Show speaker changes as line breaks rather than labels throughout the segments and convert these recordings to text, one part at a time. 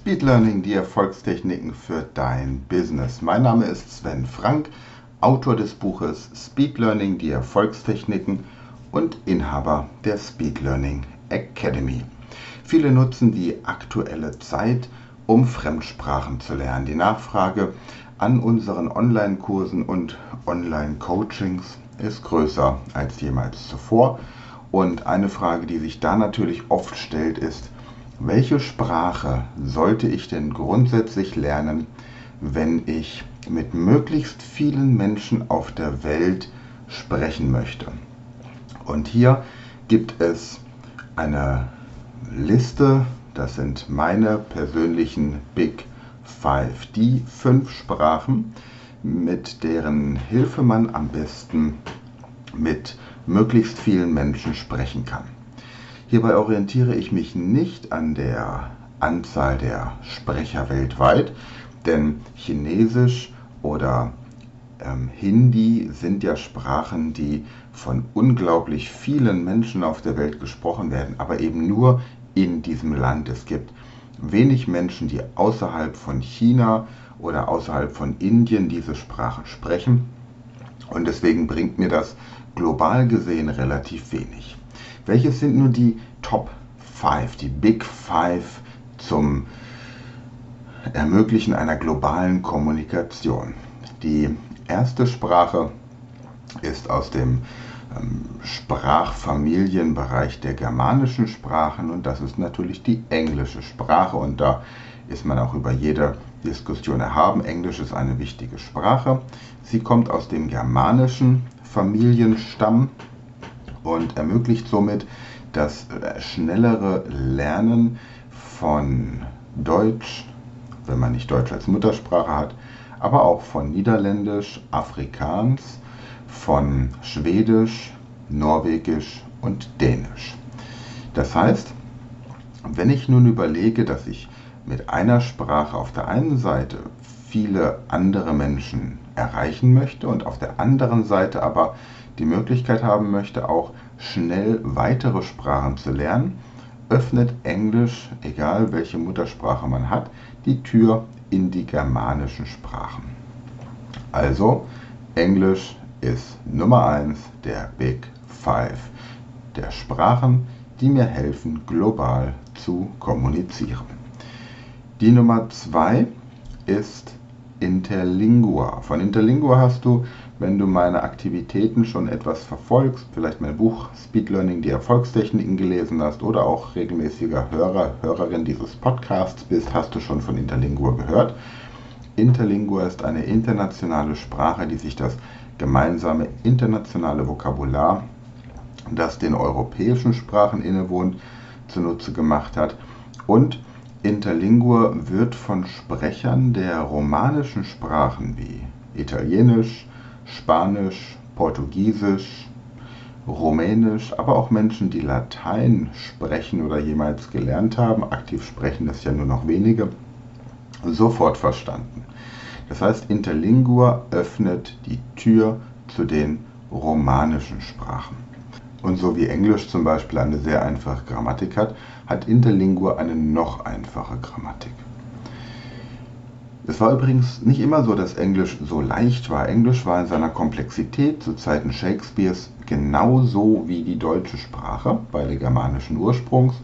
Speed Learning, die Erfolgstechniken für dein Business. Mein Name ist Sven Frank, Autor des Buches Speed Learning, die Erfolgstechniken und Inhaber der Speed Learning Academy. Viele nutzen die aktuelle Zeit, um Fremdsprachen zu lernen. Die Nachfrage an unseren Online-Kursen und Online-Coachings ist größer als jemals zuvor. Und eine Frage, die sich da natürlich oft stellt, ist, welche Sprache sollte ich denn grundsätzlich lernen, wenn ich mit möglichst vielen Menschen auf der Welt sprechen möchte? Und hier gibt es eine Liste, das sind meine persönlichen Big Five, die fünf Sprachen, mit deren Hilfe man am besten mit möglichst vielen Menschen sprechen kann. Hierbei orientiere ich mich nicht an der Anzahl der Sprecher weltweit, denn Chinesisch oder ähm, Hindi sind ja Sprachen, die von unglaublich vielen Menschen auf der Welt gesprochen werden, aber eben nur in diesem Land. Es gibt wenig Menschen, die außerhalb von China oder außerhalb von Indien diese Sprachen sprechen. Und deswegen bringt mir das global gesehen relativ wenig. Welches sind nun die Top 5, die Big Five zum Ermöglichen einer globalen Kommunikation? Die erste Sprache ist aus dem ähm, Sprachfamilienbereich der germanischen Sprachen und das ist natürlich die englische Sprache und da ist man auch über jede Diskussion erhaben. Englisch ist eine wichtige Sprache. Sie kommt aus dem germanischen Familienstamm und ermöglicht somit das schnellere Lernen von Deutsch, wenn man nicht Deutsch als Muttersprache hat, aber auch von Niederländisch, Afrikaans, von Schwedisch, Norwegisch und Dänisch. Das heißt, wenn ich nun überlege, dass ich mit einer Sprache auf der einen Seite viele andere Menschen erreichen möchte und auf der anderen Seite aber die Möglichkeit haben möchte, auch schnell weitere Sprachen zu lernen, öffnet Englisch, egal welche Muttersprache man hat, die Tür in die germanischen Sprachen. Also, Englisch ist Nummer 1 der Big Five der Sprachen, die mir helfen, global zu kommunizieren. Die Nummer 2 ist Interlingua. Von Interlingua hast du wenn du meine Aktivitäten schon etwas verfolgst, vielleicht mein Buch Speed Learning, die Erfolgstechniken gelesen hast oder auch regelmäßiger Hörer, Hörerin dieses Podcasts bist, hast du schon von Interlingua gehört. Interlingua ist eine internationale Sprache, die sich das gemeinsame internationale Vokabular, das den europäischen Sprachen innewohnt, zunutze gemacht hat. Und Interlingua wird von Sprechern der romanischen Sprachen wie Italienisch, Spanisch, Portugiesisch, Rumänisch, aber auch Menschen, die Latein sprechen oder jemals gelernt haben, aktiv sprechen das ja nur noch wenige, sofort verstanden. Das heißt, Interlingua öffnet die Tür zu den romanischen Sprachen. Und so wie Englisch zum Beispiel eine sehr einfache Grammatik hat, hat Interlingua eine noch einfache Grammatik. Es war übrigens nicht immer so, dass Englisch so leicht war. Englisch war in seiner Komplexität zu Zeiten Shakespeares genauso wie die deutsche Sprache, beide germanischen Ursprungs.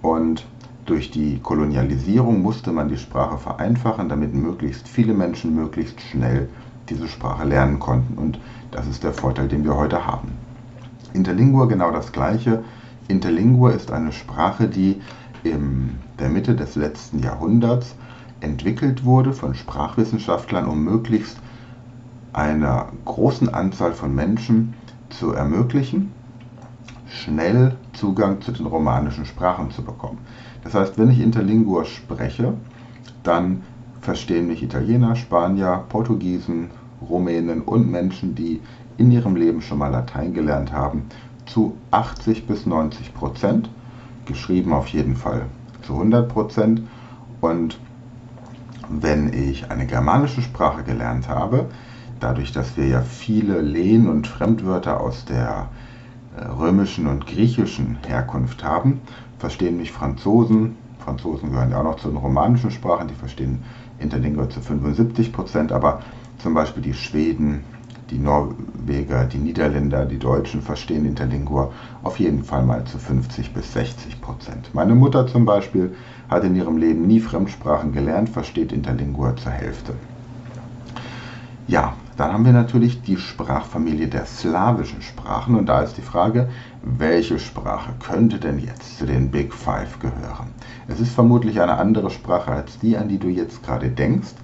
Und durch die Kolonialisierung musste man die Sprache vereinfachen, damit möglichst viele Menschen möglichst schnell diese Sprache lernen konnten. Und das ist der Vorteil, den wir heute haben. Interlingua genau das gleiche. Interlingua ist eine Sprache, die in der Mitte des letzten Jahrhunderts entwickelt wurde von Sprachwissenschaftlern, um möglichst einer großen Anzahl von Menschen zu ermöglichen, schnell Zugang zu den romanischen Sprachen zu bekommen. Das heißt, wenn ich Interlingua spreche, dann verstehen mich Italiener, Spanier, Portugiesen, Rumänen und Menschen, die in ihrem Leben schon mal Latein gelernt haben, zu 80 bis 90 Prozent, geschrieben auf jeden Fall zu 100 Prozent. Und wenn ich eine germanische Sprache gelernt habe, dadurch, dass wir ja viele Lehn- und Fremdwörter aus der äh, römischen und griechischen Herkunft haben, verstehen mich Franzosen. Franzosen gehören ja auch noch zu den romanischen Sprachen, die verstehen Interlingua zu 75 Prozent, aber zum Beispiel die Schweden, die Norweger, die Niederländer, die Deutschen verstehen Interlingua auf jeden Fall mal zu 50 bis 60 Prozent. Meine Mutter zum Beispiel hat in ihrem Leben nie Fremdsprachen gelernt, versteht Interlingua zur Hälfte. Ja, dann haben wir natürlich die Sprachfamilie der slawischen Sprachen und da ist die Frage, welche Sprache könnte denn jetzt zu den Big Five gehören? Es ist vermutlich eine andere Sprache als die, an die du jetzt gerade denkst,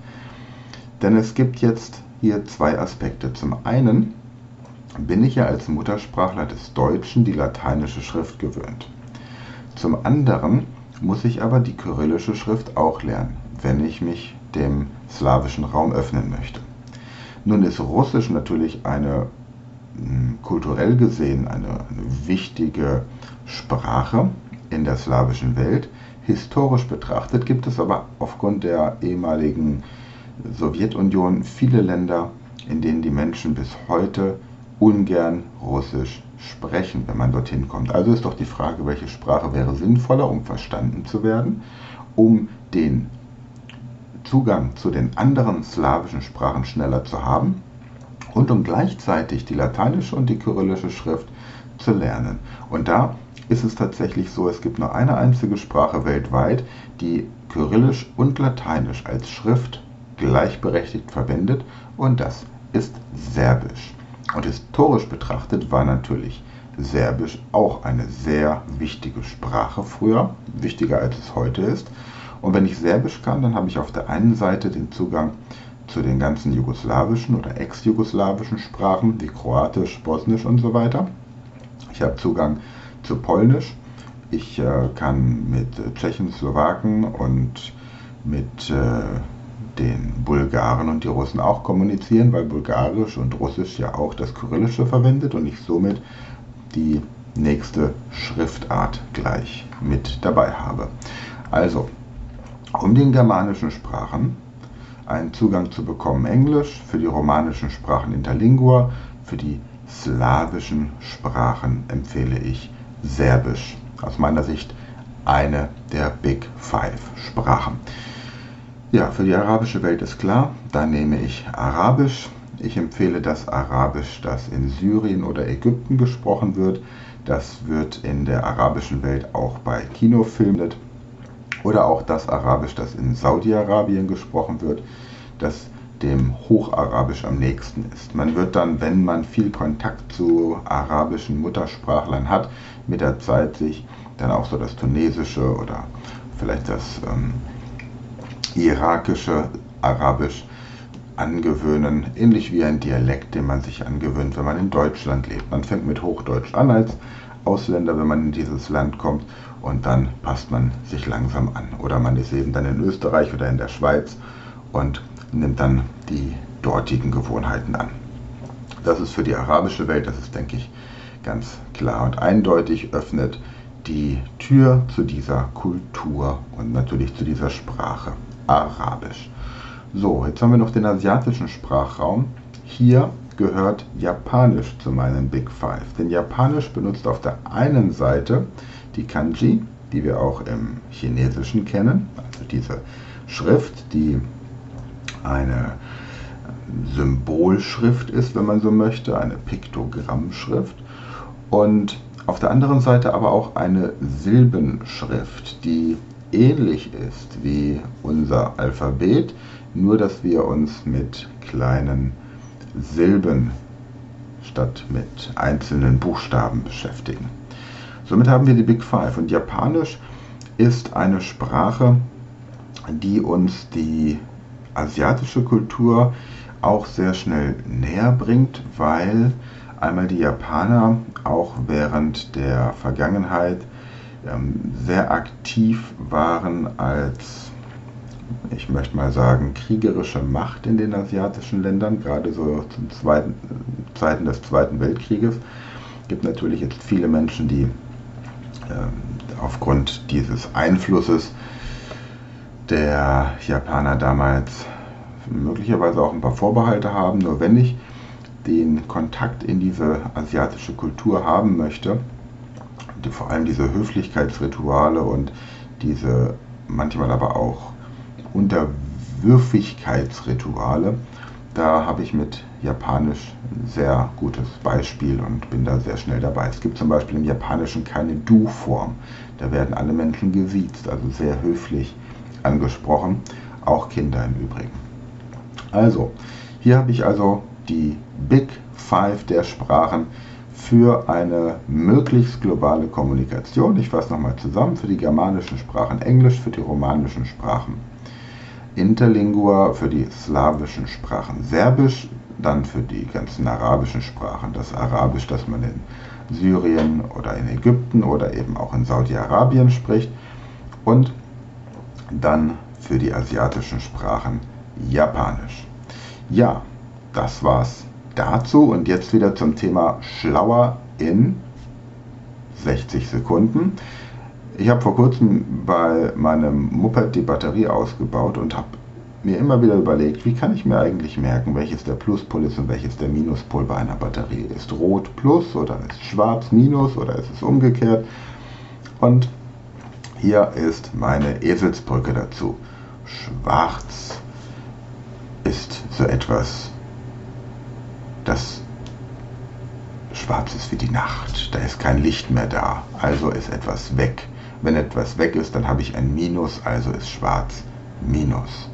denn es gibt jetzt hier zwei Aspekte. Zum einen bin ich ja als Muttersprachler des Deutschen die lateinische Schrift gewöhnt. Zum anderen muss ich aber die kyrillische Schrift auch lernen, wenn ich mich dem slawischen Raum öffnen möchte. Nun ist Russisch natürlich eine hm, kulturell gesehen eine, eine wichtige Sprache in der slawischen Welt. Historisch betrachtet gibt es aber aufgrund der ehemaligen Sowjetunion viele Länder, in denen die Menschen bis heute ungern Russisch sprechen, wenn man dorthin kommt. Also ist doch die Frage, welche Sprache wäre sinnvoller, um verstanden zu werden, um den Zugang zu den anderen slawischen Sprachen schneller zu haben und um gleichzeitig die lateinische und die kyrillische Schrift zu lernen. Und da ist es tatsächlich so, es gibt nur eine einzige Sprache weltweit, die kyrillisch und lateinisch als Schrift gleichberechtigt verwendet und das ist Serbisch. Und historisch betrachtet war natürlich Serbisch auch eine sehr wichtige Sprache früher, wichtiger als es heute ist. Und wenn ich Serbisch kann, dann habe ich auf der einen Seite den Zugang zu den ganzen jugoslawischen oder ex-jugoslawischen Sprachen wie Kroatisch, Bosnisch und so weiter. Ich habe Zugang zu Polnisch. Ich äh, kann mit äh, Tschechen, Slowaken und mit äh, den Bulgaren und die Russen auch kommunizieren, weil Bulgarisch und Russisch ja auch das Kyrillische verwendet und ich somit die nächste Schriftart gleich mit dabei habe. Also, um den germanischen Sprachen einen Zugang zu bekommen, Englisch, für die romanischen Sprachen Interlingua, für die slawischen Sprachen empfehle ich Serbisch. Aus meiner Sicht eine der Big Five Sprachen. Ja, für die arabische Welt ist klar, da nehme ich Arabisch. Ich empfehle das Arabisch, das in Syrien oder Ägypten gesprochen wird. Das wird in der arabischen Welt auch bei Kinofilmen oder auch das Arabisch, das in Saudi-Arabien gesprochen wird, das dem Hocharabisch am nächsten ist. Man wird dann, wenn man viel Kontakt zu arabischen Muttersprachlern hat, mit der Zeit sich dann auch so das Tunesische oder vielleicht das ähm, irakische Arabisch angewöhnen, ähnlich wie ein Dialekt, den man sich angewöhnt, wenn man in Deutschland lebt. Man fängt mit Hochdeutsch an als Ausländer, wenn man in dieses Land kommt und dann passt man sich langsam an. Oder man ist eben dann in Österreich oder in der Schweiz und nimmt dann die dortigen Gewohnheiten an. Das ist für die arabische Welt, das ist, denke ich, ganz klar und eindeutig, öffnet die Tür zu dieser Kultur und natürlich zu dieser Sprache. Arabisch. So, jetzt haben wir noch den asiatischen Sprachraum. Hier gehört Japanisch zu meinen Big Five. Denn Japanisch benutzt auf der einen Seite die Kanji, die wir auch im Chinesischen kennen, also diese Schrift, die eine Symbolschrift ist, wenn man so möchte, eine Piktogrammschrift. Und auf der anderen Seite aber auch eine Silbenschrift, die ähnlich ist wie unser Alphabet, nur dass wir uns mit kleinen Silben statt mit einzelnen Buchstaben beschäftigen. Somit haben wir die Big Five und Japanisch ist eine Sprache, die uns die asiatische Kultur auch sehr schnell näher bringt, weil einmal die Japaner auch während der Vergangenheit sehr aktiv waren als, ich möchte mal sagen, kriegerische Macht in den asiatischen Ländern, gerade so zweiten, Zeiten des Zweiten Weltkrieges. Es gibt natürlich jetzt viele Menschen, die ähm, aufgrund dieses Einflusses der Japaner damals möglicherweise auch ein paar Vorbehalte haben. Nur wenn ich den Kontakt in diese asiatische Kultur haben möchte, die, vor allem diese Höflichkeitsrituale und diese manchmal aber auch Unterwürfigkeitsrituale, da habe ich mit Japanisch ein sehr gutes Beispiel und bin da sehr schnell dabei. Es gibt zum Beispiel im Japanischen keine Du-Form. Da werden alle Menschen gesiezt, also sehr höflich angesprochen, auch Kinder im Übrigen. Also, hier habe ich also die Big Five der Sprachen für eine möglichst globale Kommunikation. Ich fasse nochmal zusammen. Für die germanischen Sprachen Englisch, für die romanischen Sprachen Interlingua, für die slawischen Sprachen Serbisch, dann für die ganzen arabischen Sprachen das Arabisch, das man in Syrien oder in Ägypten oder eben auch in Saudi-Arabien spricht und dann für die asiatischen Sprachen Japanisch. Ja, das war's dazu und jetzt wieder zum Thema Schlauer in 60 Sekunden. Ich habe vor kurzem bei meinem Moped die Batterie ausgebaut und habe mir immer wieder überlegt, wie kann ich mir eigentlich merken, welches der Pluspol ist und welches der Minuspol bei einer Batterie ist. Rot Plus oder ist schwarz Minus oder ist es umgekehrt? Und hier ist meine Eselsbrücke dazu. Schwarz ist so etwas, das schwarz ist wie die Nacht. Da ist kein Licht mehr da, also ist etwas weg. Wenn etwas weg ist, dann habe ich ein Minus, also ist schwarz Minus.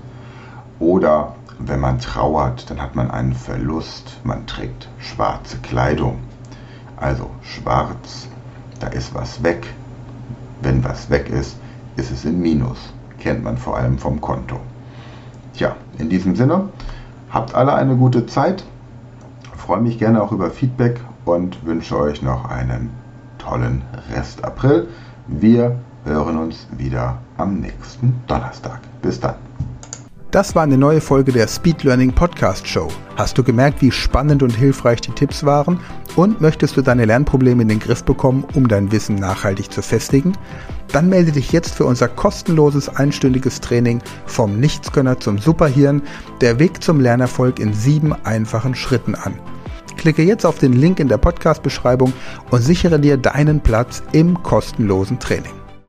Oder wenn man trauert, dann hat man einen Verlust, man trägt schwarze Kleidung. Also schwarz, da ist was weg. Wenn was weg ist, ist es in Minus. Kennt man vor allem vom Konto. Tja, in diesem Sinne, habt alle eine gute Zeit. Freue mich gerne auch über Feedback und wünsche euch noch einen tollen Rest April. Wir hören uns wieder am nächsten Donnerstag. Bis dann.
Das war eine neue Folge der Speed Learning Podcast Show. Hast du gemerkt, wie spannend und hilfreich die Tipps waren? Und möchtest du deine Lernprobleme in den Griff bekommen, um dein Wissen nachhaltig zu festigen? Dann melde dich jetzt für unser kostenloses einstündiges Training vom Nichtsgönner zum Superhirn, der Weg zum Lernerfolg in sieben einfachen Schritten an. Klicke jetzt auf den Link in der Podcast-Beschreibung und sichere dir deinen Platz im kostenlosen Training.